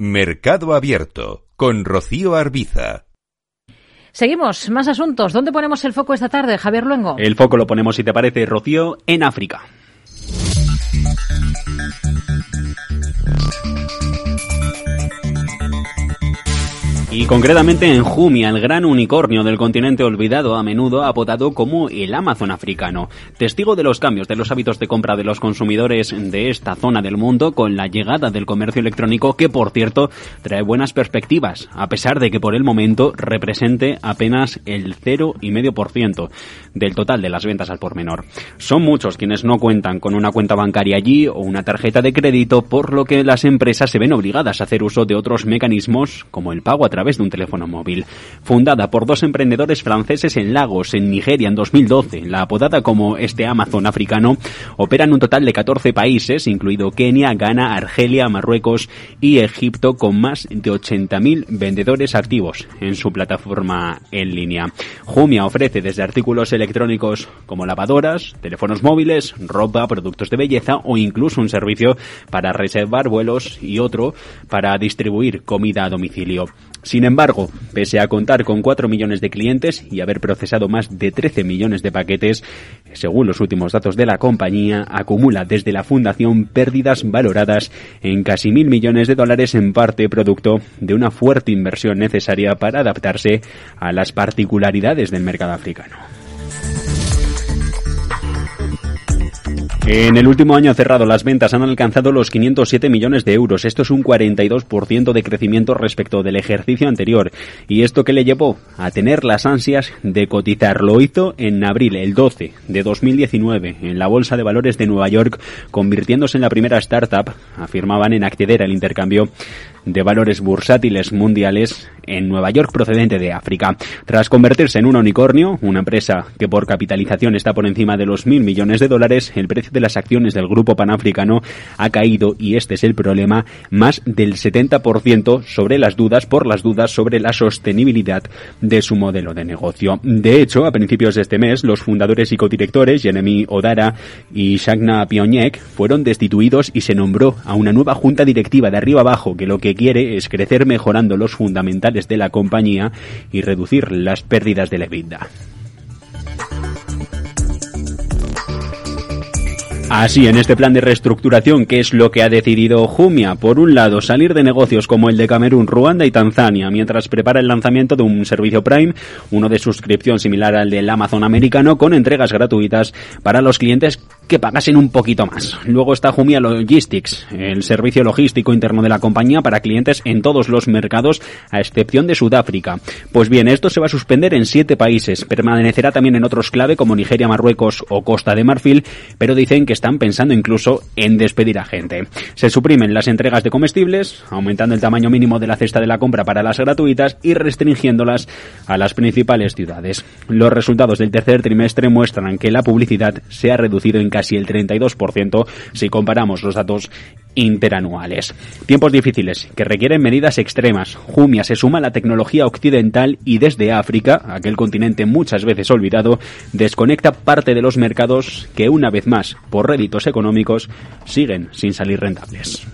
Mercado Abierto con Rocío Arbiza. Seguimos, más asuntos. ¿Dónde ponemos el foco esta tarde, Javier Luengo? El foco lo ponemos, si te parece, Rocío, en África. Concretamente en Jumia, el gran unicornio del continente olvidado, a menudo apodado como el Amazon africano. Testigo de los cambios de los hábitos de compra de los consumidores de esta zona del mundo con la llegada del comercio electrónico, que por cierto trae buenas perspectivas, a pesar de que por el momento represente apenas el 0,5% del total de las ventas al por menor. Son muchos quienes no cuentan con una cuenta bancaria allí o una tarjeta de crédito, por lo que las empresas se ven obligadas a hacer uso de otros mecanismos como el pago a través de un teléfono móvil. Fundada por dos emprendedores franceses en Lagos, en Nigeria, en 2012, la apodada como este Amazon africano, opera en un total de 14 países, incluido Kenia, Ghana, Argelia, Marruecos y Egipto, con más de 80.000 vendedores activos en su plataforma en línea. Jumia ofrece desde artículos electrónicos como lavadoras, teléfonos móviles, ropa, productos de belleza o incluso un servicio para reservar vuelos y otro para distribuir comida a domicilio. Sin embargo, pese a contar con 4 millones de clientes y haber procesado más de 13 millones de paquetes, según los últimos datos de la compañía, acumula desde la fundación pérdidas valoradas en casi mil millones de dólares en parte producto de una fuerte inversión necesaria para adaptarse a las particularidades del mercado africano. En el último año cerrado, las ventas han alcanzado los 507 millones de euros. Esto es un 42% de crecimiento respecto del ejercicio anterior. ¿Y esto que le llevó? A tener las ansias de cotizar. Lo hizo en abril, el 12 de 2019, en la Bolsa de Valores de Nueva York, convirtiéndose en la primera startup, afirmaban, en acceder al intercambio de valores bursátiles mundiales en Nueva York procedente de África. Tras convertirse en un unicornio, una empresa que por capitalización está por encima de los mil millones de dólares, el precio de las acciones del grupo panafricano ha caído y este es el problema más del 70% sobre las dudas por las dudas sobre la sostenibilidad de su modelo de negocio. De hecho, a principios de este mes, los fundadores y codirectores, Jeremy Odara y Shagna Pionyek, fueron destituidos y se nombró a una nueva junta directiva de arriba abajo que lo quiere es crecer mejorando los fundamentales de la compañía y reducir las pérdidas de la EBITDA. Así, en este plan de reestructuración, ¿qué es lo que ha decidido Jumia? Por un lado, salir de negocios como el de Camerún, Ruanda y Tanzania, mientras prepara el lanzamiento de un servicio Prime, uno de suscripción similar al del Amazon americano, con entregas gratuitas para los clientes que pagasen un poquito más. Luego está Jumia Logistics, el servicio logístico interno de la compañía para clientes en todos los mercados, a excepción de Sudáfrica. Pues bien, esto se va a suspender en siete países. Permanecerá también en otros clave como Nigeria, Marruecos o Costa de Marfil, pero dicen que están pensando incluso en despedir a gente. Se suprimen las entregas de comestibles, aumentando el tamaño mínimo de la cesta de la compra para las gratuitas y restringiéndolas a las principales ciudades. Los resultados del tercer trimestre muestran que la publicidad se ha reducido en casi el 32% si comparamos los datos interanuales. Tiempos difíciles que requieren medidas extremas. Jumia se suma a la tecnología occidental y desde África, aquel continente muchas veces olvidado, desconecta parte de los mercados que una vez más, por réditos económicos, siguen sin salir rentables.